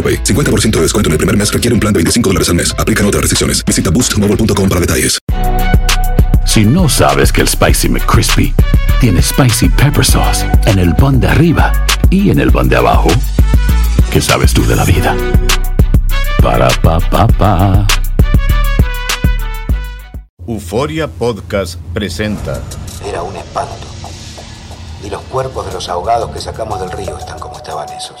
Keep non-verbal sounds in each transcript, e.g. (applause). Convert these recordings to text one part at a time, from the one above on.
AroPay. 50% de descuento en el primer mes requiere un plan de 25 dólares al mes. Aplican otras restricciones. Visita boostmobile.com para detalles. Si no sabes que el Spicy McCrispy tiene Spicy Pepper Sauce en el pan de arriba y en el pan de abajo, ¿qué sabes tú de la vida? Para, pa, pa, pa. Euforia Podcast presenta. Era un espanto. Y los cuerpos de los ahogados que sacamos del río están como estaban esos.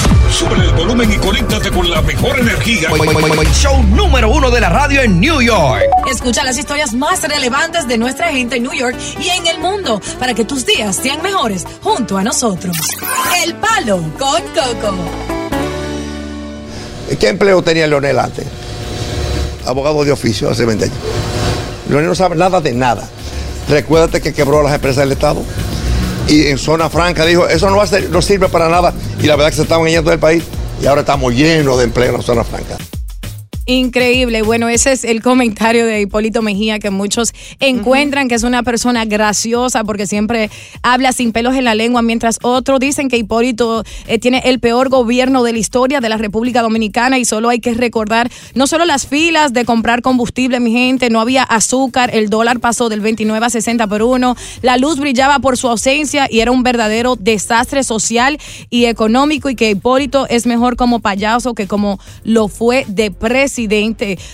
Sube el volumen y conéctate con la mejor energía. Show número uno de la radio en New York. Escucha las historias más relevantes de nuestra gente en New York y en el mundo para que tus días sean mejores junto a nosotros. El Palo con Coco. ¿Qué empleo tenía Leonel antes? Abogado de oficio hace 20 años. Leonel no sabe nada de nada. Recuérdate que quebró las empresas del Estado y en zona franca dijo, eso no, va a ser- no sirve para nada. Y la verdad que se estaban yendo del país y ahora estamos llenos de empleo en la zona franca. Increíble. Bueno, ese es el comentario de Hipólito Mejía que muchos encuentran que es una persona graciosa porque siempre habla sin pelos en la lengua, mientras otros dicen que Hipólito eh, tiene el peor gobierno de la historia de la República Dominicana y solo hay que recordar no solo las filas de comprar combustible, mi gente, no había azúcar, el dólar pasó del 29 a 60 por uno, la luz brillaba por su ausencia y era un verdadero desastre social y económico y que Hipólito es mejor como payaso que como lo fue de presidente.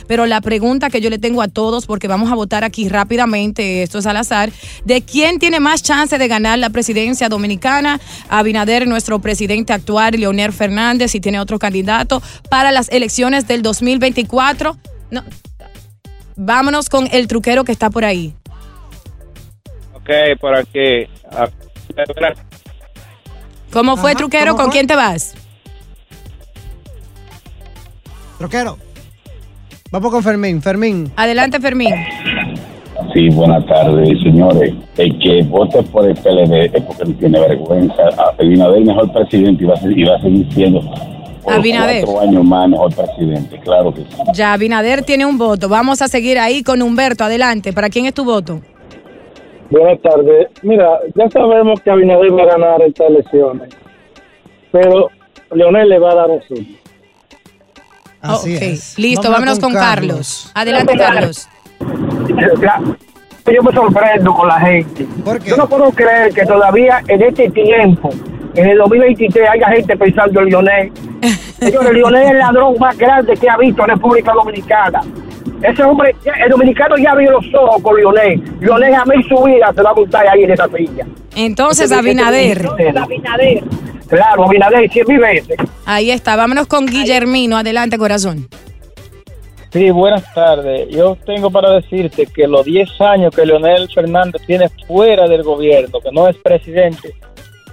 Pero la pregunta que yo le tengo a todos, porque vamos a votar aquí rápidamente, esto es al azar, de quién tiene más chance de ganar la presidencia dominicana, Abinader, nuestro presidente actual, Leonel Fernández, si tiene otro candidato para las elecciones del 2024. No. Vámonos con el truquero que está por ahí. Ok, por aquí. ¿Cómo fue, Ajá, truquero? ¿cómo ¿Con fue? quién te vas? Troquero. Vamos con Fermín. Fermín. Adelante, Fermín. Sí, buenas tardes, señores. El que vote por el PLD es porque no tiene vergüenza. Abinader mejor presidente y va a, ser- y va a seguir siendo Abinader. cuatro años más mejor presidente, claro que sí. Ya, Abinader tiene un voto. Vamos a seguir ahí con Humberto. Adelante. ¿Para quién es tu voto? Buenas tardes. Mira, ya sabemos que Abinader va a ganar estas elecciones, pero Leonel le va a dar un suyo. Así Ok, es. Listo, vámonos con, Carlos. Adelante, Carlos. Yo me sorprendo con la gente. Yo no puedo creer que todavía en este tiempo, en el 2023, haya gente pensando en Lionel. (laughs) Señores, Lionel es el ladrón más grande que ha visto en República Dominicana. Ese hombre, el dominicano ya abrió los ojos con Lionel. Lionel jamás en su vida se va a montar ahí en esa silla. Entonces, Ese- ese- Abinader. Abinader. Claro, Abinader, cien mil veces. Ahí está. Vámonos con Guillermino. Adelante, corazón. Sí, buenas tardes. Yo tengo para decirte que los 10 años que Leonel Fernández tiene fuera del gobierno, que no es presidente,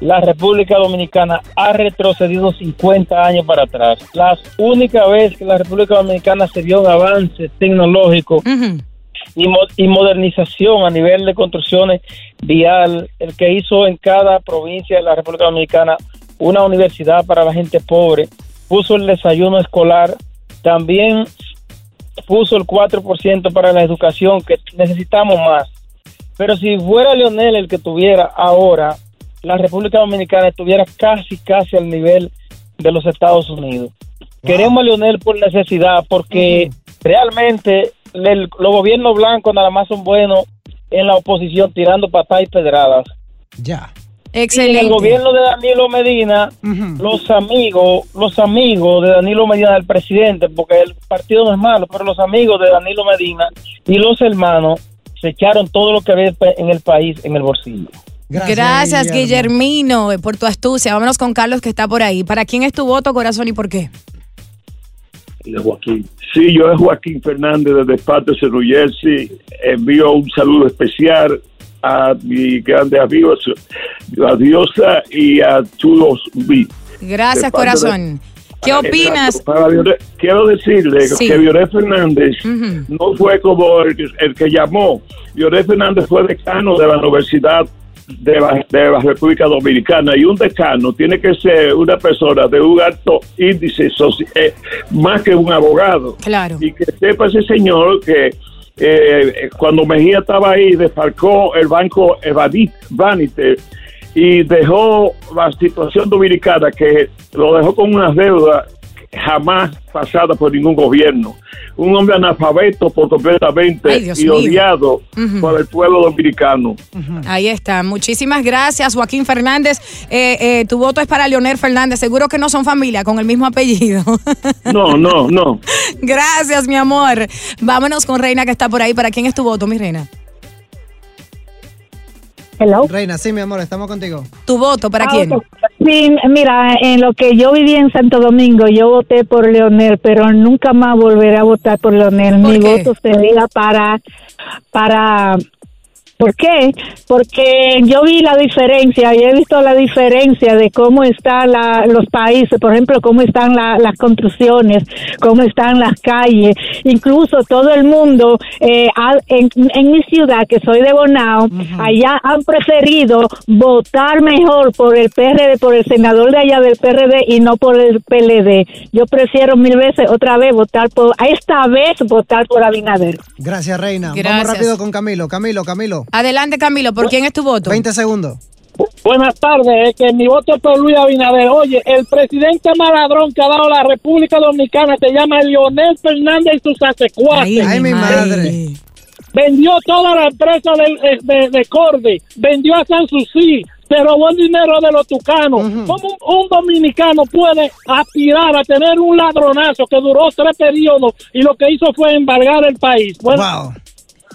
la República Dominicana ha retrocedido 50 años para atrás. La única vez que la República Dominicana se dio un avance tecnológico y, mo- y modernización a nivel de construcciones vial, el que hizo en cada provincia de la República Dominicana una universidad para la gente pobre, puso el desayuno escolar, también puso el 4% para la educación, que necesitamos más. Pero si fuera Leonel el que tuviera ahora, la República Dominicana estuviera casi, casi al nivel de los Estados Unidos. Queremos a Leonel por necesidad, porque realmente el- los gobiernos blancos nada más son buenos en la oposición tirando patadas y pedradas. Ya. Y en Excelente. el gobierno de Danilo Medina, los amigos, los amigos de Danilo Medina, del presidente, porque el partido no es malo, pero los amigos de Danilo Medina y los hermanos se echaron todo lo que había en el país en el bolsillo. Gracias, Guillermino, eh, por tu astucia. Vámonos con Carlos, que está por ahí. ¿Para quién es tu voto, corazón, y por qué? de Joaquín. Sí, yo es Joaquín Fernández desde Patterson, New Jersey. Envío un saludo especial a mi grande amigo, a Diosa y a Chulos B. Gracias, corazón. ¿Qué Exacto. opinas? Para quiero decirle Sí. que Violet Fernández no fue como el, el que llamó. Violet Fernández fue decano de la Universidad de la, de la República Dominicana y un decano tiene que ser una persona de un alto índice eh, más que un abogado. Claro. Y que sepa ese señor que eh, cuando Mejía estaba ahí desfalcó el banco Vanity y dejó la situación dominicana que lo dejó con unas deudas jamás pasada por ningún gobierno. Un hombre analfabeto por completamente Ay, y mío. odiado por el pueblo dominicano. Ahí está. Muchísimas gracias, Joaquín Fernández. Eh, eh, tu voto es para Leonel Fernández. Seguro que no son familia con el mismo apellido. (laughs) No, no, no. gracias, mi amor. Vámonos con Reina, que está por ahí. ¿Para quién es tu voto, mi reina? Reina, sí, mi amor, estamos contigo. ¿Tu voto para Ah, quién? Sí, mira, en lo que yo viví en Santo Domingo, yo voté por Leonel, pero nunca más volveré a votar por Leonel. Mi voto sería para, para, ¿por qué? Porque yo vi la diferencia, y he visto la diferencia de cómo están la- los países, por ejemplo, cómo están la- las construcciones, cómo están las calles, incluso todo el mundo, eh, ha- en, en mi ciudad, que soy de Bonao, allá han preferido votar mejor por el PRD, por el senador de allá del PRD y no por el PLD. Yo prefiero mil veces otra vez votar por, esta vez votar por Abinader. Gracias, Reina. Gracias. Vamos rápido con Camilo. Camilo, Camilo. Adelante, Camilo. ¿Por quién es tu voto? 20 segundos. Buenas tardes, es que mi voto es por Luis Abinader. Oye, el presidente maladrón que ha dado la República Dominicana se llama Leonel Fernández y sus asecuaces. Ay, mi madre. Vendió toda la empresa de, de, de Corbe, vendió a Sanssouci, se robó el dinero de los tucanos. ¿Cómo un, un dominicano puede aspirar a tener un ladronazo que duró tres periodos y lo que hizo fue embargar el país? Bueno,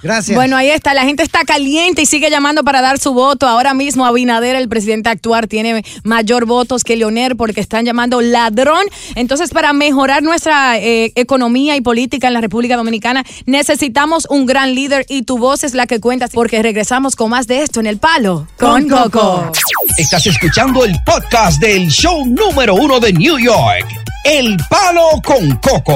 Gracias. Bueno, ahí está. La gente está caliente y sigue llamando para dar su voto. Ahora mismo Abinader, el presidente actual, tiene mayor votos que Leonel porque están llamando ladrón. Entonces, para mejorar nuestra eh, economía y política en la República Dominicana, necesitamos un gran líder y tu voz es la que cuenta porque regresamos con más de esto en El Palo con Coco. Estás escuchando el podcast del show número uno de New York, El Palo con Coco.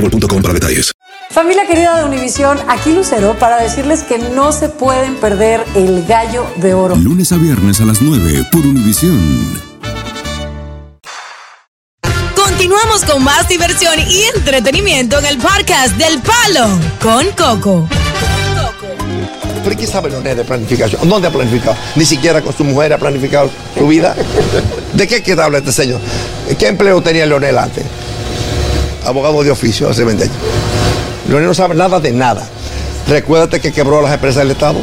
boostmobile.com para detalles. Familia querida de Univisión, aquí Lucero para decirles que no se pueden perder el gallo de oro. Lunes a viernes a las 9 por Univisión. Continuamos con más diversión y entretenimiento en el podcast del Palo con Coco. ¿Pero qué sabe Leonel de planificación? ¿Dónde ha planificado? Ni siquiera con su mujer ha planificado su vida. ¿De qué, qué habla este señor? ¿Qué empleo tenía Leonel antes? Abogado de oficio hace 20 años. Leonel no sabe nada de nada. Recuérdate que quebró las empresas del Estado.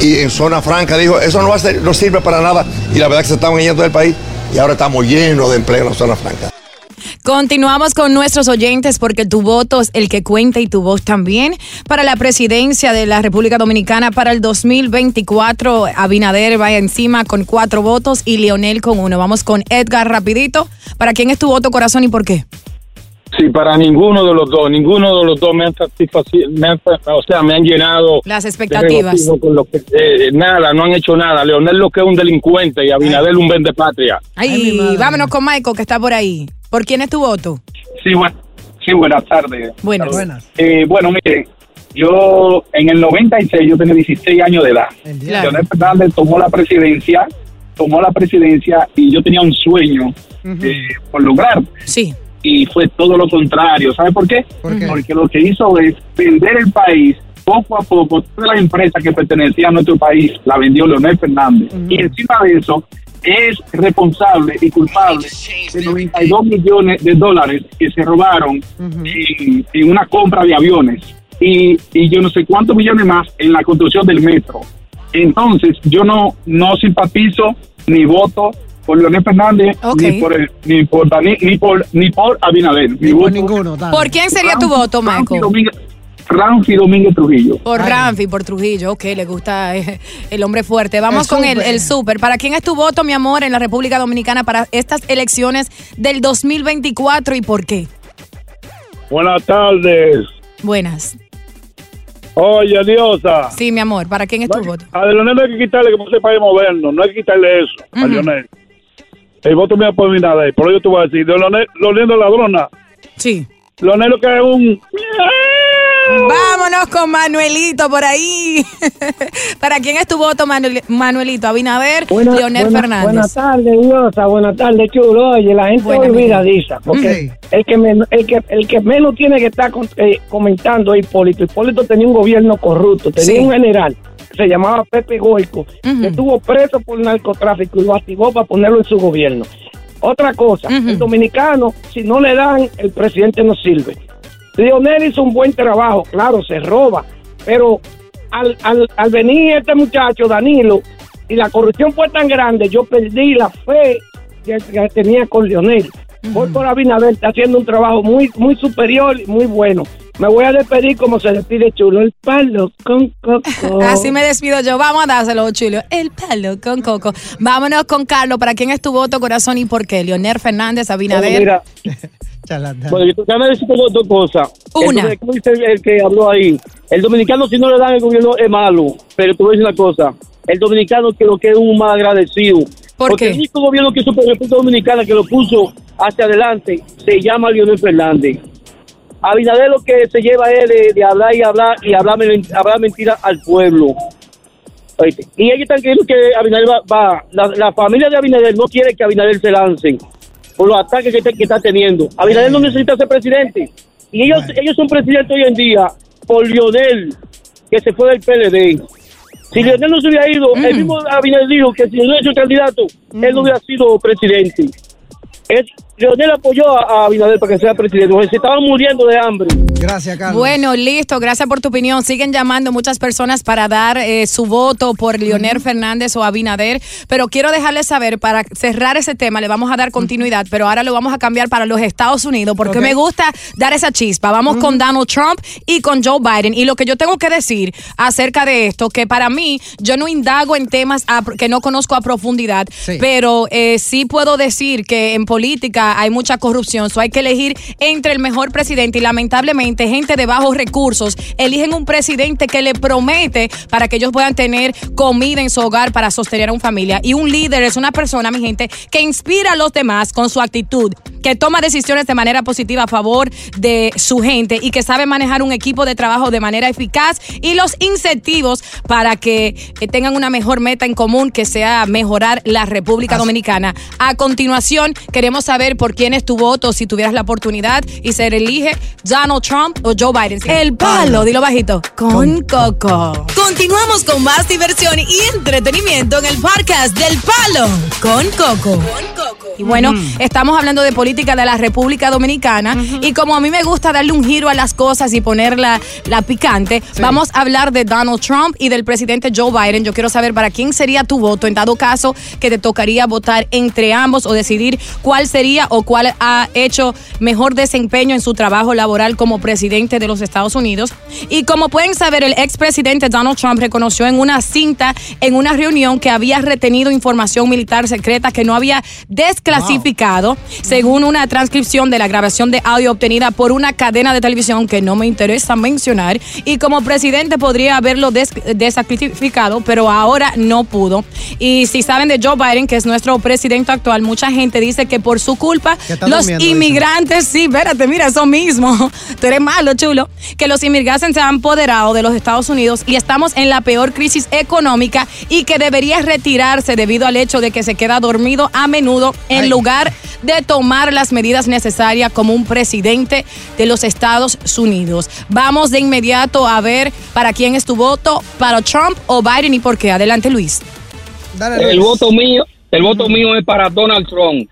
Y en zona franca dijo, eso no, ser- no sirve para nada. Y la verdad que se estaban yendo del país. Y ahora estamos llenos de empleo en la zona franca. Continuamos con nuestros oyentes porque tu voto es el que cuenta y tu voz también. Para la presidencia de la República Dominicana para el 2024, Abinader va encima con cuatro votos y Leonel con uno. Vamos con Edgar rapidito. ¿Para quién es tu voto, corazón y por qué? Sí, para ninguno de los dos, ninguno de los dos me han satisfacido, me han- o sea, me han llenado Las expectativas. regocijo con lo que- eh, nada, no han hecho nada. Leonel lo que es un delincuente y Abinader un vende patria. Ay, vámonos con Michael, que está por ahí. ¿Por quién es tu voto? Sí, bueno, sí, buenas tardes. Buenas. Buenas. Eh, bueno, mire, yo en el 96 yo tenía 16 años de edad. Claro. Leonel Fernández tomó la presidencia, tomó la presidencia y yo tenía un sueño eh, por lograr. Sí. Y fue todo lo contrario. ¿Sabe por qué? Porque lo que hizo es vender el país poco a poco. Todas las empresas que pertenecían a nuestro país la vendió Leonel Fernández. Y encima de eso es responsable y culpable de 92 millones de dólares que se robaron en, en una compra de aviones y, y yo no sé cuántos millones más en la construcción del metro. Entonces, yo no, no simpatizo ni voto por Leonel Fernández ni por el- ni por Dani- ni por ni por Abinader. Mi voto ninguno, ¿Por quién sería tu voto, Michael? Ramfi Domínguez Trujillo. Por Ramfi, por Trujillo. Ok, le gusta eh, (laughs) el hombre fuerte. Vamos El con el, súper. el súper. ¿Para quién es tu voto, mi amor, en la República Dominicana para estas elecciones del 2024 y por qué? Buenas tardes. Buenas. Oye, Diosa. Sí, mi amor, ¿para quién es tu voto? A Leonel no hay que quitarle que no sepa de movernos, no hay que quitarle eso a Ujú. Leonel. El voto mío por Abinader, pero yo te voy a decir, de de ladrona. Sí. Leonel lo que es un... Vámonos con Manuelito por ahí. (laughs) ¿Para quién es tu voto, Manuel- Manuelito? Abinader, Buena- Leonel buena- Fernández. Buenas tardes, Diosa. Buenas tardes, chulo. Oye, la gente Buena, olvidadiza. Porque el, que men- el, que, el que menos tiene que estar con- eh, comentando es Hipólito. Hipólito tenía un gobierno corrupto. Tenía Sí. un general se llamaba Pepe Goico, que estuvo preso por narcotráfico y lo activó para ponerlo en su gobierno. Otra cosa, el dominicano, si no le dan, el presidente no sirve. Leonel hizo un buen trabajo, claro, se roba, pero al, al, al venir este muchacho, Danilo, y la corrupción fue tan grande, yo perdí la fe que, que tenía con Leonel. Voy por Abinader, está haciendo un trabajo muy, muy superior y muy bueno. Me voy a despedir como se despide Chulo, el palo con coco. (laughs) Así me despido yo. Vamos a dárselo, chulo. El palo con coco. Vámonos con Carlos. ¿Para quién es tu voto, corazón y por qué? Leonel Fernández, Abinader. (laughs) Mira, bueno, yo déjame decir dos, dos cosas. Una. Entonces, ¿cómo dice el, el que habló ahí? El dominicano, si no le dan el gobierno, es malo. Pero te voy a decir una cosa. El dominicano que lo que es un más agradecido. ¿Por Porque qué? el único gobierno que supo en República Dominicana que lo puso hacia adelante se llama Leonel Fernández. Abinader lo que se lleva es de, de hablar y hablar y hablar, hablar mentira al pueblo. Oíste, Y ellos están creyendo que Abinader va, va- la, la familia de Abinader no quiere que Abinader se lance por los ataques que, está- que está teniendo. Abinader no necesita ser presidente. Y ellos, ellos son presidentes hoy en día por Lionel, que se fue del PLD. Si Lionel no se hubiera ido, el mismo Abinader dijo que si Lionel es su candidato, él no hubiera sido presidente. Es, Lionel apoyó a, Abinader para que sea presidente, se estaban muriendo de hambre. Gracias, Carlos. Bueno, listo. Gracias por tu opinión. Siguen llamando muchas personas para dar eh, su voto por Leonel Fernández o Abinader. Pero quiero dejarles saber, para cerrar ese tema, le vamos a dar continuidad, pero ahora lo vamos a cambiar para los Estados Unidos, porque me gusta dar esa chispa. Vamos con Donald Trump y con Joe Biden. Y lo que yo tengo que decir acerca de esto, que para mí, yo no indago en temas a- que no conozco a profundidad, pero eh, sí puedo decir que en política hay mucha corrupción, so hay que elegir entre el mejor presidente y lamentablemente gente de bajos recursos eligen un presidente que le promete para que ellos puedan tener comida en su hogar para sostener a una familia. Y un líder es una persona, mi gente, que inspira a los demás con su actitud, que toma decisiones de manera positiva a favor de su gente y que sabe manejar un equipo de trabajo de manera eficaz y los incentivos para que eh, tengan una mejor meta en común que sea mejorar la República Dominicana. A continuación, queremos saber por quién es tu voto si tuvieras la oportunidad y se elige Donald Trump o Joe Biden. El palo, dilo bajito, con Coco. Continuamos con más diversión y entretenimiento en el podcast del palo con Coco. Y bueno, estamos hablando de política de la República Dominicana y como a mí me gusta darle un giro a las cosas y ponerla la picante, vamos a hablar de Donald Trump y del presidente Joe Biden. Yo quiero saber para quién sería tu voto en dado caso que te tocaría votar entre ambos o decidir cuál sería o cuál ha hecho mejor desempeño en su trabajo laboral como presidente de los Estados Unidos. Y como pueden saber, el expresidente Donald Trump reconoció en una cinta, en una reunión, que había retenido información militar secreta que no había desclasificado según una transcripción de la grabación de audio obtenida por una cadena de televisión que no me interesa mencionar. Y como presidente podría haberlo des- desclasificado, pero ahora no pudo. Y si saben de Joe Biden, que es nuestro presidente actual, mucha gente dice que por su culpa los inmigrantes, sí, espérate, mira, eso mismo. (laughs) Tú eres malo, chulo. Que los inmigrantes se han apoderado de los Estados Unidos y estamos en la peor crisis económica y que debería retirarse debido al hecho de que se queda dormido a menudo en lugar de tomar las medidas necesarias como un presidente de los Estados Unidos. Vamos de inmediato a ver para quién es tu voto, para Trump o Biden y por qué. Adelante, Luis. El voto mío, el voto mío es para Donald Trump.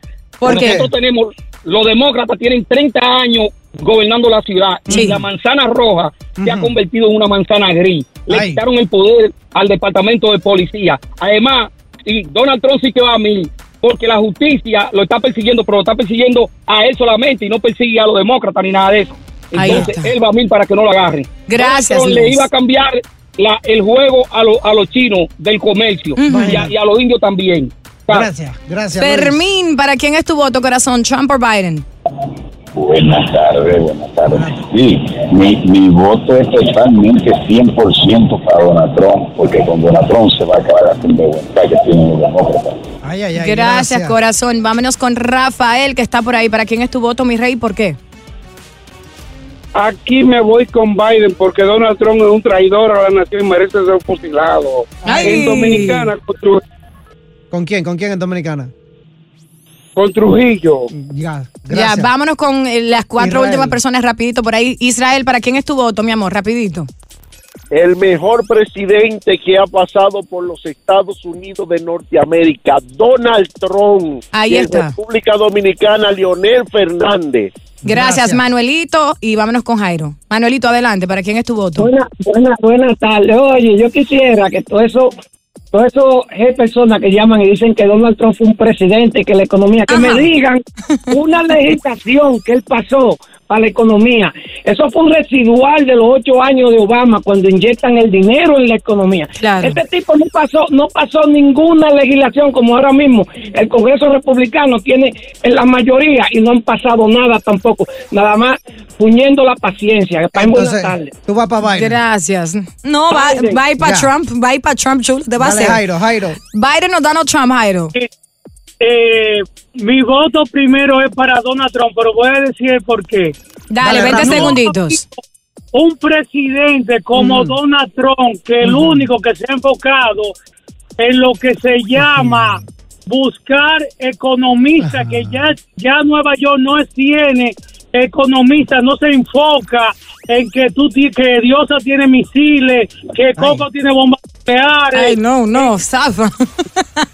Nosotros tenemos, los demócratas tienen 30 años gobernando la ciudad y la manzana roja se ha convertido en una manzana gris. Le Ay. quitaron el poder al departamento de policía. Además, sí, Donald Trump sí que va a mí, porque la justicia lo está persiguiendo, pero lo está persiguiendo a él solamente y no persigue a los demócratas ni nada de eso. Entonces, él va a mí para que no lo agarren. Gracias, Donald Trump le iba a cambiar la- el juego a, lo- a los chinos del comercio y, a, y a los indios también. Gracias, gracias. Luis. Fermín, ¿para quién es tu voto, corazón? ¿Trump o Biden? Buenas tardes, buenas tardes. Sí, mi, mi voto es totalmente 100% para Donald Trump, porque con Donald Trump se va a acabar la sinvergüenza que tienen los demócratas. Ay, ay, ay, gracias, corazón. Vámonos con Rafael, que está por ahí. ¿Para quién es tu voto, mi rey? ¿Por qué? Aquí me voy con Biden porque Donald Trump es un traidor a la nación y merece ser fusilado. Ay. En Dominicana con, ¿Con quién? ¿Con quién en Dominicana? con Trujillo. Ya, Ya, gracias. vámonos con eh, las cuatro Israel. últimas personas rapidito por ahí. Israel, ¿para quién es tu voto, mi amor? Rapidito. el mejor presidente que ha pasado por los Estados Unidos de Norteamérica, Donald Trump. Ahí y en está. República Dominicana, Leonel Fernández. Gracias, Manuelito. Y vámonos con Jairo. Manuelito, adelante. ¿Para quién es tu voto? Buena, buena, buenas tardes. Oye, yo quisiera que todo eso, todo eso es personas que llaman y dicen que Donald Trump fue un presidente, que la economía, que me digan una legislación que él pasó para la economía. Eso fue un residual de los ocho años de Obama cuando inyectan el dinero en la economía. Claro. Este tipo no pasó, no pasó ninguna legislación como ahora mismo. El Congreso Republicano tiene en la mayoría y no han pasado nada tampoco. Nada más puñendo la paciencia. Para buenas Entonces, tardes. tú vas para Biden. Gracias. No, va, Biden. va a ir para. Trump. Va a ir para Trump, chulo. Te va a hacer. Jairo, Jairo. Biden o Donald Trump, Jairo. Eh, mi voto primero es para Donald Trump, pero voy a decir el por qué. Dale, Dale, 20 Ramón. segunditos. Un presidente como Donald Trump, que el único que se ha enfocado en lo que se llama buscar economistas, que ya, ya Nueva York no tiene economistas, no se enfoca en que tú que Diosa tiene misiles, que Coco tiene bombas nucleares. Ay, no, no, zafa.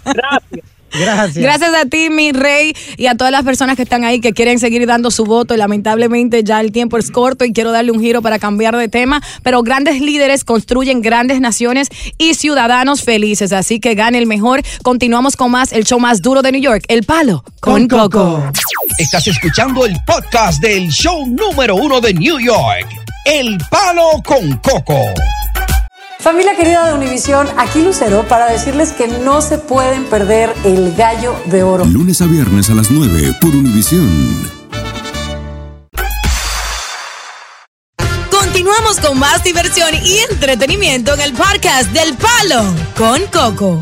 Gracias. Gracias. Gracias a ti, mi rey, y a todas las personas que están ahí que quieren seguir dando su voto. Y lamentablemente ya el tiempo es corto y quiero darle un giro para cambiar de tema. Pero grandes líderes construyen grandes naciones y ciudadanos felices. Así que gane el mejor. Continuamos con más, el show más duro de New York, El Palo con, Coco. Estás escuchando el podcast del show número uno de New York, El Palo con Coco. Familia querida de Univisión, aquí Lucero para decirles que no se pueden perder el gallo de oro. Lunes a viernes a las 9 por Univisión. Continuamos con más diversión y entretenimiento en el podcast del Palo con Coco.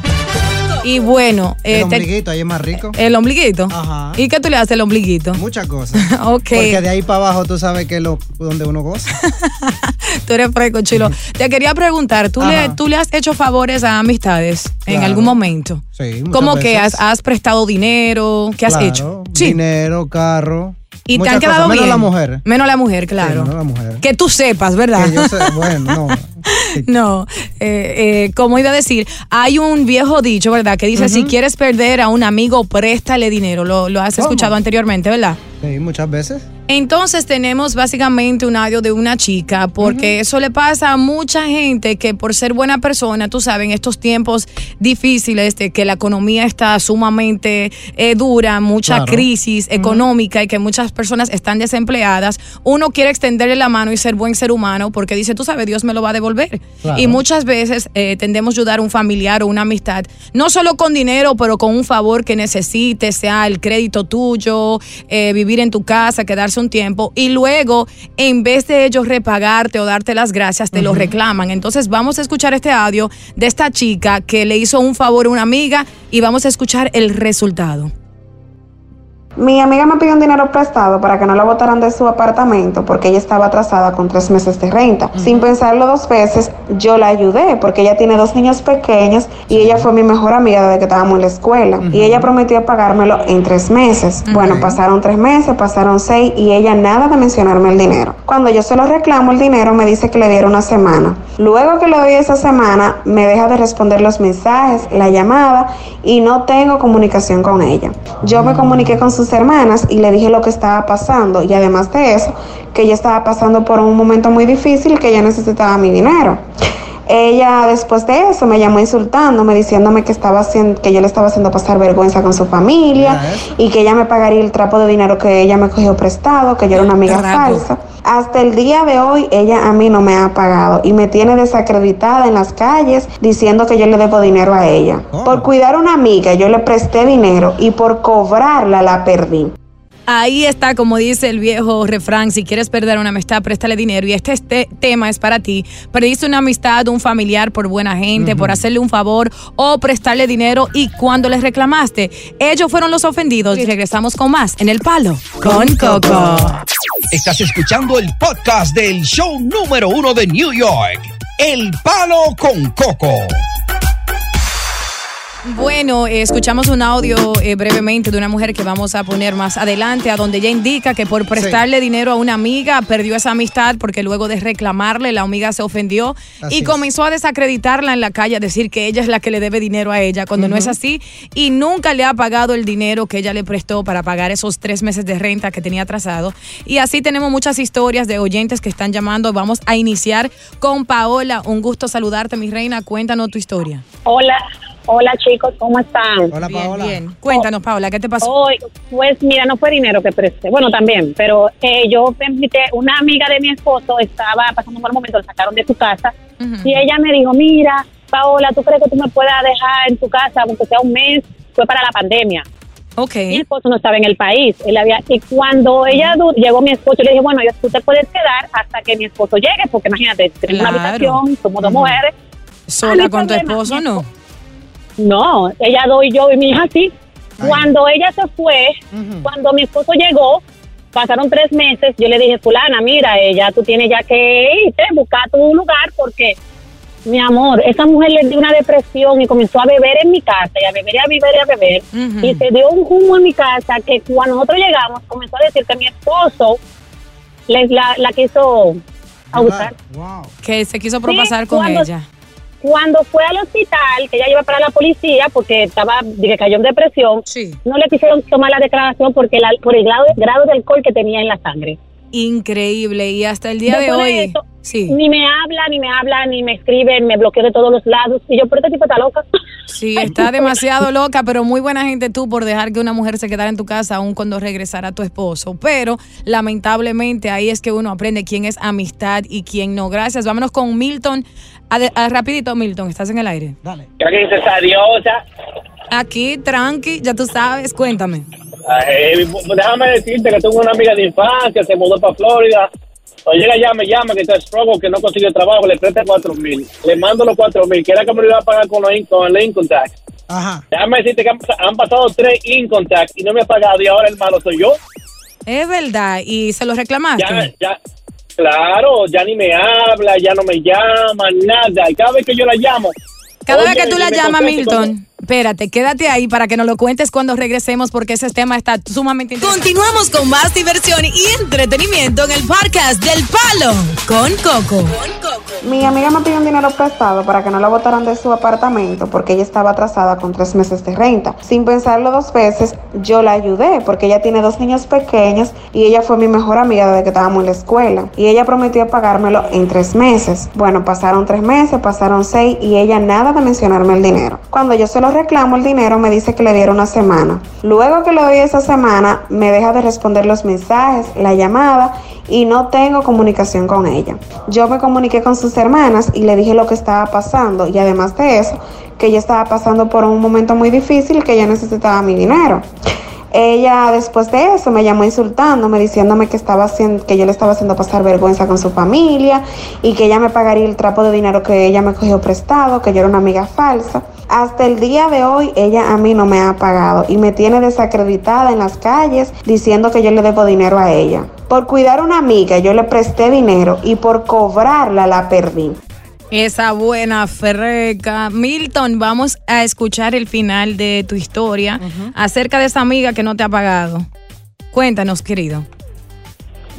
Y bueno, El te- ombliguito, ahí es más rico. el ombliguito. Ajá. ¿Y qué tú le haces al ombliguito? Muchas cosas. (laughs) ok. Porque de ahí para abajo tú sabes que es lo, donde uno goza. (laughs) Tú eres fresco, chilo. Te quería preguntar, ¿tú le. ¿tú le has hecho favores a amistades en algún momento? Sí, muchas ¿Cómo que has, has prestado dinero? ¿Qué has hecho? Sí. Dinero, carro. Y te han quedado cosas, bien. Menos la mujer. Menos la mujer, claro. Sí, menos la mujer. Que tú sepas, ¿verdad? Que yo sé, (laughs) bueno, no. (laughs) No, eh, eh, como iba a decir, hay un viejo dicho, ¿verdad? Que dice, si quieres perder a un amigo, préstale dinero. Lo, lo has ¿Cómo? escuchado anteriormente, ¿verdad? Sí, muchas veces. Entonces tenemos básicamente un audio de una chica, porque eso le pasa a mucha gente que por ser buena persona, tú sabes, en estos tiempos difíciles de que la economía está sumamente eh, dura, mucha Claro. crisis económica y que muchas personas están desempleadas, uno quiere extenderle la mano y ser buen ser humano porque dice, tú sabes, Dios me lo va a devolver devolver. Claro. Y muchas veces eh, tendemos a ayudar a un familiar o una amistad, no solo con dinero, pero con un favor que necesites, sea el crédito tuyo, eh, vivir en tu casa, quedarse un tiempo, y luego, en vez de ellos repagarte o darte las gracias, te lo reclaman. Entonces vamos a escuchar este audio de esta chica que le hizo un favor a una amiga y vamos a escuchar el resultado. Mi amiga me pidió un dinero prestado para que no la botaran de su apartamento porque ella estaba atrasada con tres meses de renta. Sin pensarlo dos veces, yo la ayudé porque ella tiene dos niños pequeños y ella fue mi mejor amiga desde que estábamos en la escuela. Y ella prometió pagármelo en tres meses. Bueno, pasaron tres meses, pasaron seis y ella nada de mencionarme el dinero. Cuando yo se lo reclamo el dinero, me dice que le diera una semana. Luego que le doy esa semana, me deja de responder los mensajes, la llamada y no tengo comunicación con ella. Yo me comuniqué con sus hermanas y le dije lo que estaba pasando y además de eso, que ella estaba pasando por un momento muy difícil y que ella necesitaba mi dinero. Ella después de eso me llamó insultándome, diciéndome que estaba haciendo, que yo le estaba haciendo pasar vergüenza con su familia y que ella me pagaría el trapo de dinero que ella me cogió prestado, que yo era una amiga Trapo. falsa. Hasta el día de hoy ella a mí no me ha pagado y me tiene desacreditada en las calles diciendo que yo le debo dinero a ella. Por cuidar a una amiga yo le presté dinero y por cobrarla la perdí. Ahí está, como dice el viejo refrán, si quieres perder una amistad, préstale dinero. Y este, este tema es para ti. Perdiste una amistad, un familiar por buena gente, por hacerle un favor o prestarle dinero y cuando les reclamaste, ellos fueron los ofendidos. Y regresamos con más en El Palo con Coco. Estás escuchando el podcast del show número uno de New York, El Palo con Coco. Bueno, eh, escuchamos un audio eh, brevemente de una mujer que vamos a poner más adelante, a donde ella indica que por prestarle dinero a una amiga perdió esa amistad porque luego de reclamarle la amiga se ofendió Así y es. comenzó a desacreditarla en la calle, a decir que ella es la que le debe dinero a ella, cuando no es así, y nunca le ha pagado el dinero que ella le prestó para pagar esos tres meses de renta que tenía atrasado. Y así tenemos muchas historias de oyentes que están llamando. Vamos a iniciar con Paola. Un gusto saludarte, mi reina. Cuéntanos tu historia. Hola, hola chicos, ¿cómo están? Hola, Paola. Bien, bien. Cuéntanos, Paola, ¿qué te pasó? Hoy, pues mira, no fue dinero que presté, bueno, también, pero eh, yo invité, una amiga de mi esposo estaba pasando un mal momento, la sacaron de su casa y ella me dijo, mira, Paola, ¿tú crees que tú me puedas dejar en tu casa, aunque sea un mes? Fue para la pandemia. Ok. Mi esposo no estaba en el país, él había, y cuando ella llegó mi esposo, le dije, bueno, yo, tú te puedes quedar hasta que mi esposo llegue, porque imagínate, tenemos una habitación, somos dos mujeres. ¿Sola con tu esposo no? No, ella doy yo y mi hija sí. Cuando ella se fue, cuando mi esposo llegó, pasaron tres meses, yo le dije, fulana, mira, ella, tú tienes ya que irte, buscar tu lugar, porque, mi amor, esa mujer le dio una depresión y comenzó a beber en mi casa, y a beber y a beber y a beber, y se dio un humo en mi casa que cuando nosotros llegamos, comenzó a decir que mi esposo les la, la quiso abusar. Que se quiso propasar Sí, con cuando- ella. Cuando fue al hospital, que ella iba para la policía porque estaba, cayó en depresión, no le quisieron tomar la declaración porque la- por el grado, grado de alcohol que tenía en la sangre. Increíble. Y hasta el día de hoy. eso, sí. Ni me habla, ni me habla, ni me escribe, me bloqueó de todos los lados. Y yo, pero este tipo está loca. (laughs) Sí, está demasiado loca, pero muy buena gente tú por dejar que una mujer se quedara en tu casa aún cuando regresara tu esposo. Pero lamentablemente ahí es que uno aprende quién es amistad y quién no. Gracias. Vámonos con Milton. Ah, rapidito, Milton, estás en el aire. Dale. Creo que dice esa diosa. Aquí, tranqui, ya tú sabes, cuéntame. Ay, déjame decirte que tengo una amiga de infancia, se mudó para Florida. Cuando llega allá, me llama que está struggle, que no consigue trabajo, le presta cuatro mil. Le mando los cuatro mil, que era que me lo iba a pagar con, los con el income tax. Ajá. Déjame decirte que han, han pasado tres income tax y no me ha pagado y ahora el malo soy yo. Es verdad, y se lo reclamaste. Ya, ya, claro, ya ni me habla, ya no me llama, nada. Y cada vez que yo la llamo. Cada oye, vez que tú la llamas, Milton, espérate, quédate ahí para que nos lo cuentes cuando regresemos porque ese tema está sumamente interesante. Continuamos con más diversión y entretenimiento en el podcast del Palo con Coco. Mi amiga me pidió un dinero prestado para que no la botaran de su apartamento porque ella estaba atrasada con tres meses de renta. Sin pensarlo dos veces, yo la ayudé porque ella tiene dos niños pequeños y ella fue mi mejor amiga desde que estábamos en la escuela. Y ella prometió pagármelo en tres meses. Bueno, pasaron tres meses, pasaron seis y ella nada de mencionarme el dinero. Cuando yo se lo reclamo el dinero, me dice que le diera una semana. Luego que le doy esa semana, me deja de responder los mensajes, la llamada y no tengo comunicación con ella. Yo me comuniqué con sus hermanas y le dije lo que estaba pasando y además de eso, que ella estaba pasando por un momento muy difícil que ella necesitaba mi dinero. Ella después de eso me llamó insultándome, diciéndome que estaba haciendo, que yo le estaba haciendo pasar vergüenza con su familia y que ella me pagaría el trapo de dinero que ella me cogió prestado, que yo era una amiga falsa. Hasta el día de hoy ella a mí no me ha pagado y me tiene desacreditada en las calles diciendo que yo le debo dinero a ella. Por cuidar a una amiga yo le presté dinero y por cobrarla la perdí. Esa buena ferreca. Milton, vamos a escuchar el final de tu historia acerca de esa amiga que no te ha pagado. Cuéntanos, querido.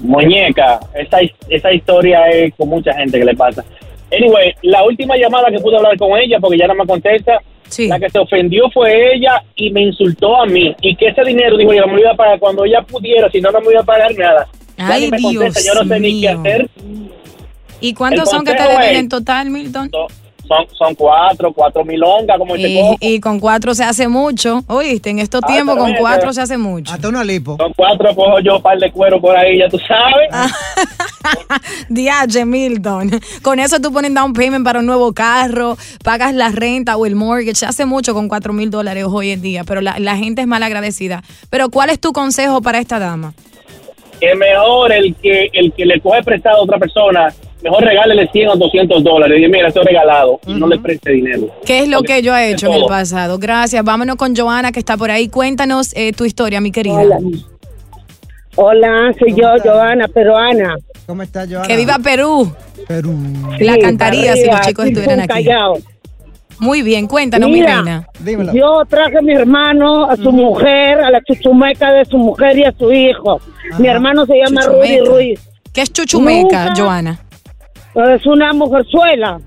Muñeca, esa, esa historia es con mucha gente que le pasa. Anyway, la última llamada que pude hablar con ella, porque ya no me contesta, la que se ofendió fue ella y me insultó a mí. Y que ese dinero, dijo, yo no me iba a pagar cuando ella pudiera, si no, no me iba a pagar nada. Ay, me Dios contesta, yo no sé ni qué mío. hacer. ¿Y cuántos son que te deben en total, Milton? Son, son cuatro, cuatro milongas, como dice Y, Coco. y con cuatro se hace mucho. Oíste, en estos Ah, tiempos con cuatro se hace mucho. Hasta una lipo. Son cuatro, cojo yo un par de cuero por ahí, ya tú sabes. Ah. (laughs) Milton. Con eso tú pones down payment para un nuevo carro, pagas la renta o el mortgage. Se hace mucho con cuatro mil dólares hoy en día, pero la, la gente es mal agradecida. Pero ¿cuál es tu consejo para esta dama? que mejor el que el que le coge prestado a otra persona, mejor regálele 100 o 200 dólares. Y mira, esto es regalado. Y no le preste dinero. ¿Qué es lo que yo he hecho en el pasado? Gracias. Vámonos con Joana, que está por ahí. Cuéntanos eh, tu historia, mi querida. Hola. Hola, soy yo, Joana, peruana. ¿Cómo estás, Joana? Que viva Perú. Perú. La Sí, cantaría si los chicos estuvieran aquí. Callao. Muy bien, cuéntanos, mi Mira, reina. Yo traje a mi hermano, a su mujer, a la chuchumeca de su mujer y a su hijo. Mi hermano se llama Rudy. Ruiz. ¿Qué es chuchumeca, Nunca- Joana? Es una mujerzuela.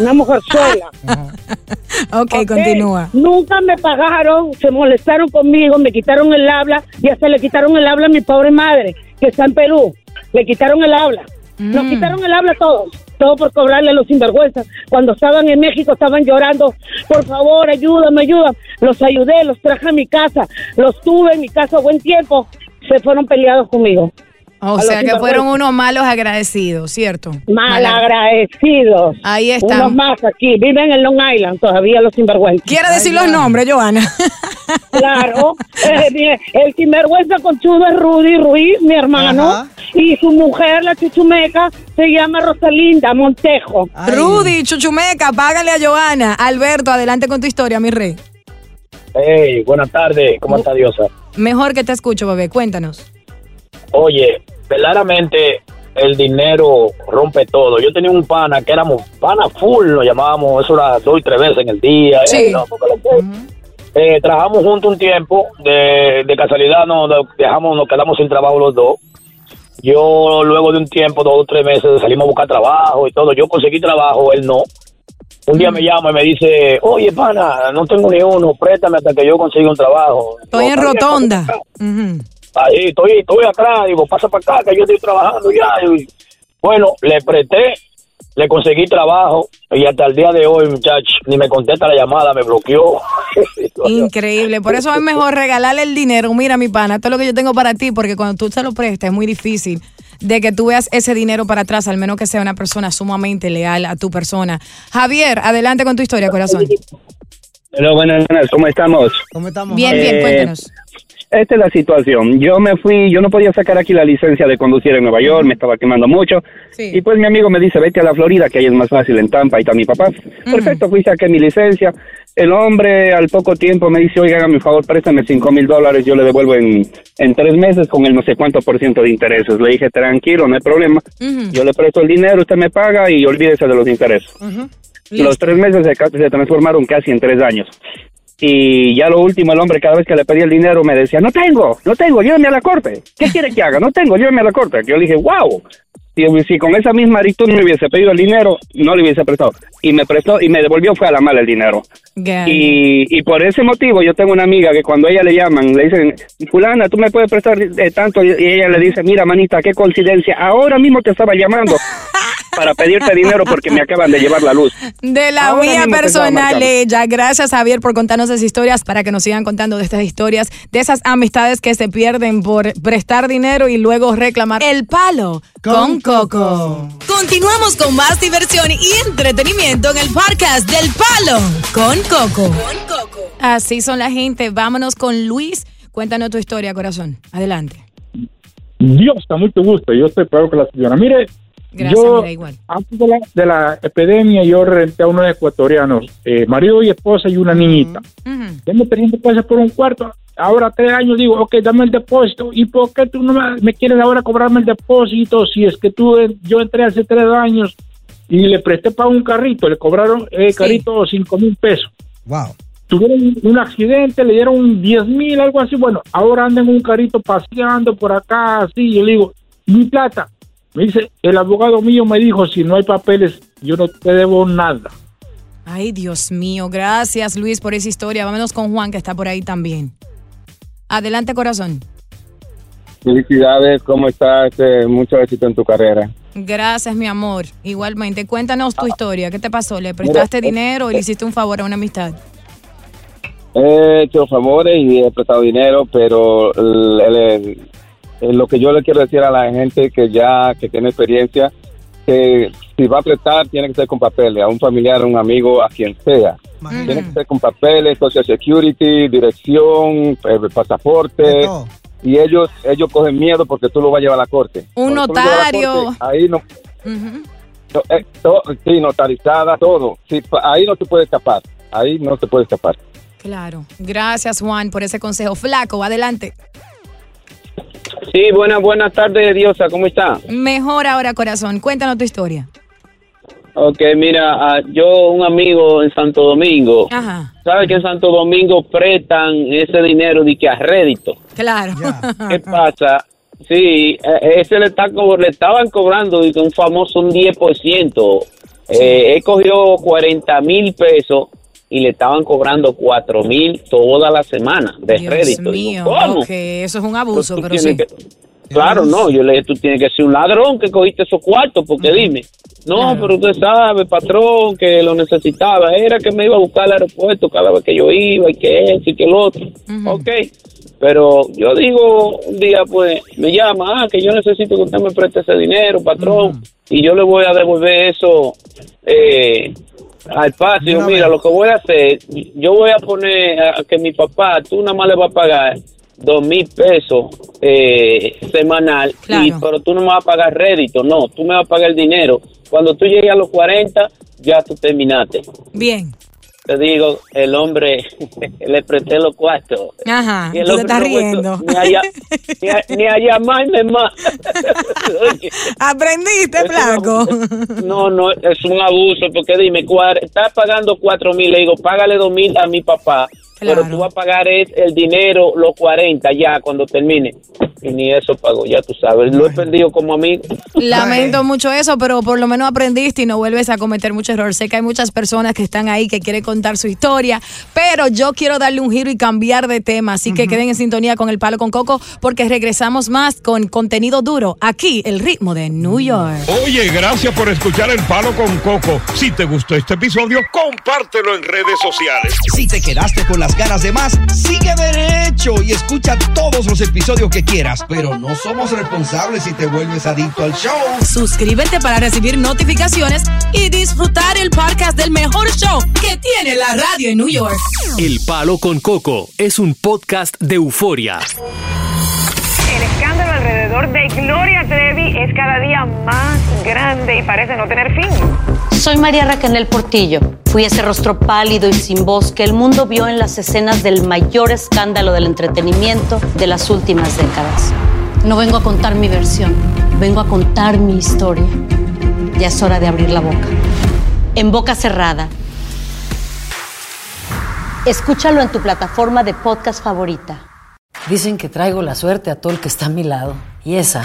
Una mujerzuela. (laughs) ok, continúa. Nunca me pagaron, se molestaron conmigo, me quitaron el habla y hasta le quitaron el habla a mi pobre madre, que está en Perú. Le quitaron el habla. Nos Mm. quitaron el habla todos, todo por cobrarle a los sinvergüenzas. Cuando estaban en México estaban llorando, por favor, ayúdame, ayúdame. Los ayudé, los traje a mi casa, los tuve en mi casa buen tiempo. Se fueron peleados conmigo. O A sea que fueron unos malos agradecidos, ¿cierto? Mal Mal- agradecidos. Ahí están. Unos más aquí, viven en Long Island todavía los sinvergüenzas. ¿Quiere decir los nombres, Joana? (laughs) Claro, eh, el sinvergüenza conchudo es Rudy Ruiz, mi hermano, y su mujer, la chuchumeca, se llama Rosalinda Montejo. Rudy, Chuchumeca, págale a Joana. Alberto, adelante con tu historia, mi rey. Hey, buenas tardes. ¿Cómo está Diosa? Mejor que te escucho, bebé. Cuéntanos. Oye, verdaderamente el dinero rompe todo. Yo tenía un pana que éramos pana full, lo llamábamos, eso era dos y tres veces en el día. Sí. No, Eh, trabajamos juntos un tiempo, de, de casualidad nos, dejamos, nos quedamos sin trabajo los dos. Yo luego de un tiempo, dos o tres meses, salimos a buscar trabajo y todo. Yo conseguí trabajo, él no. Un día me llama y me dice, oye, pana, no tengo ni uno, préstame hasta que yo consiga un trabajo. Estoy No, en rotonda. Ahí, estoy, estoy atrás, digo, pasa para acá, que yo estoy trabajando ya. Y, bueno, le presté, le conseguí trabajo y hasta el día de hoy, muchacho, ni me contesta la llamada, me bloqueó. (laughs) Increíble. Por eso es mejor regalarle el dinero. Mira, mi pana, esto es lo que yo tengo para ti, porque cuando tú se lo prestas es muy difícil de que tú veas ese dinero para atrás, al menos que sea una persona sumamente leal a tu persona. Javier, adelante con tu historia, corazón. Hola, buenas, buenas, ¿cómo estamos? ¿Cómo estamos? Bien, bien, Eh, cuéntanos. Esta es la situación. Yo me fui, yo no podía sacar aquí la licencia de conducir en Nueva York, me estaba quemando mucho. Y pues mi amigo me dice, vete a la Florida, que ahí es más fácil en Tampa, ahí está mi papá. Perfecto, fui, saqué mi licencia. El hombre al poco tiempo me dice, oiga, hágame un favor, préstame cinco mil dólares, yo le devuelvo en, en tres meses con el no sé cuánto por ciento de intereses. Le dije, tranquilo, no hay problema. Yo le presto el dinero, usted me paga y olvídese de los intereses. Los tres meses se transformaron casi en tres años. Y ya lo último, el hombre cada vez que le pedía el dinero me decía, no tengo, no tengo, llévame a la corte. ¿Qué quiere que haga? No tengo, llévame a la corte. Yo le dije, wow. Si, si con esa misma actitud me hubiese pedido el dinero, no le hubiese prestado. Y me prestó y me devolvió fue a la mala el dinero. Y, y por ese motivo yo tengo una amiga que cuando a ella le llaman, le dicen, fulana, tú me puedes prestar eh, tanto, y ella le dice, mira, manita, qué coincidencia, ahora mismo te estaba llamando. (laughs) para pedirte dinero porque me acaban de llevar la luz. De la Ahora mía personal, ella. Gracias, Javier, por contarnos esas historias para que nos sigan contando de estas historias, de esas amistades que se pierden por prestar dinero y luego reclamar. El palo con Coco. Continuamos con más diversión y entretenimiento en el podcast del Palo con Coco. Así son la gente. Vámonos con Luis. Cuéntanos tu historia, corazón. Adelante. Dios, está mucho gusto. Yo estoy peor que la señora. Mire, Gracias, yo mira, igual. antes de la, de la epidemia yo renté a unos ecuatorianos, eh, marido y esposa y una niñita. Denme 300 pesos por un cuarto. Ahora tres años digo, ok, dame el depósito. ¿Y por qué tú no me, me quieres ahora cobrarme el depósito si es que tú, eh, yo entré hace tres años y le presté para un carrito, le cobraron el carrito cinco mil pesos. Wow. Tuvieron un accidente, le dieron 10 mil, algo así. Bueno, ahora andan en un carrito paseando por acá, así. Yo le digo, mi plata. Me dice, el abogado mío me dijo, si no hay papeles, yo no te debo nada. Ay, Dios mío. Gracias, Luis, por esa historia. Vámonos con Juan, que está por ahí también. Adelante, corazón. Felicidades, ¿cómo estás? Eh, mucho éxito en tu carrera. Gracias, mi amor. Igualmente, cuéntanos tu historia. ¿Qué te pasó? ¿Le prestaste Mira, dinero o le hiciste un favor a una amistad? He hecho favores y he prestado dinero, pero el- el- el- lo que yo le quiero decir a la gente que ya que tiene experiencia, que si va a prestar tiene que ser con papeles, a un familiar, a un amigo, a quien sea. Tiene que ser con papeles, Social Security, dirección, eh, pasaporte. Y ellos ellos cogen miedo porque tú lo vas a llevar a la corte. Un Cuando notario. corte, ahí no, no, eh, to- sí, notarizada, todo. Sí, pa- ahí no te puede escapar. Ahí no te puede escapar. Claro. Gracias, Juan, por ese consejo. Flaco, adelante. Sí, buenas, buenas tardes, Diosa, ¿cómo está? Mejor ahora, corazón. Cuéntanos tu historia. Ok, mira, ah, yo un amigo en Santo Domingo, Ajá. ¿sabe que en Santo Domingo prestan ese dinero de que a rédito? Claro. ¿Qué pasa? Sí, eh, ese le, está, le estaban cobrando de que un famoso un 10%. Eh, él cogió 40 mil pesos y le estaban cobrando 4 mil toda la semana de Dios rédito. Digo, mío. ¿Cómo? Eso es un abuso, Tú pero sí. que- Claro, no, yo le dije, tú tienes que ser un ladrón que cogiste esos cuartos, porque dime. No, pero usted sabe, patrón, que lo necesitaba. Era que me iba a buscar al aeropuerto cada vez que yo iba y que eso y que el otro. Ok, pero yo digo un día, pues, me llama, ah, que yo necesito que usted me preste ese dinero, patrón, y yo le voy a devolver eso eh, al patio. Mira, lo que voy a hacer, yo voy a poner a que mi papá, tú nada más le vas a pagar dos mil pesos eh, semanal, y, pero tú no me vas a pagar rédito, no, tú me vas a pagar el dinero. Cuando tú llegues a los 40, ya tú terminaste. Bien. Te digo, el hombre (laughs) le presté los cuartos. Ajá. Y el Tú te hombre estás no ha vuelto riendo. Ni a, (laughs) ni a- ni a llamarme más. (laughs) Aprendiste, flaco. No, no, es un abuso, porque dime, estás pagando cuatro mil, le digo, págale dos mil a mi papá, pero tú vas a pagar el dinero, los 40 ya cuando termine. Y ni eso pago, ya tú sabes, lo he perdido como amigo. Lamento mucho eso, pero por lo menos aprendiste y no vuelves a cometer muchos errores. Sé que hay muchas personas que están ahí que quieren contar su historia, pero yo quiero darle un giro y cambiar de tema. Así que queden en sintonía con el palo con coco, porque regresamos más con contenido duro. Aquí, el ritmo de New York. Oye, gracias por escuchar El Palo con Coco. Si te gustó este episodio, compártelo en redes sociales. Si te quedaste con las ganas de más, sigue derecho y escucha todos los episodios que quieras. Pero no somos responsables si te vuelves adicto al show. Suscríbete para recibir notificaciones y disfrutar el podcast del mejor show que tiene la radio en New York. El Palo con Coco es un podcast de euforia. El escándalo alrededor de Gloria Trevi es cada día más grande y parece no tener fin. Soy María Raquel Portillo. Fui ese rostro pálido y sin voz que el mundo vio en las escenas del mayor escándalo del entretenimiento de las últimas décadas. No vengo a contar mi versión, vengo a contar mi historia. Ya es hora de abrir la boca. En boca cerrada. Escúchalo en tu plataforma de podcast favorita. Dicen que traigo la suerte a todo el que está a mi lado. Y esa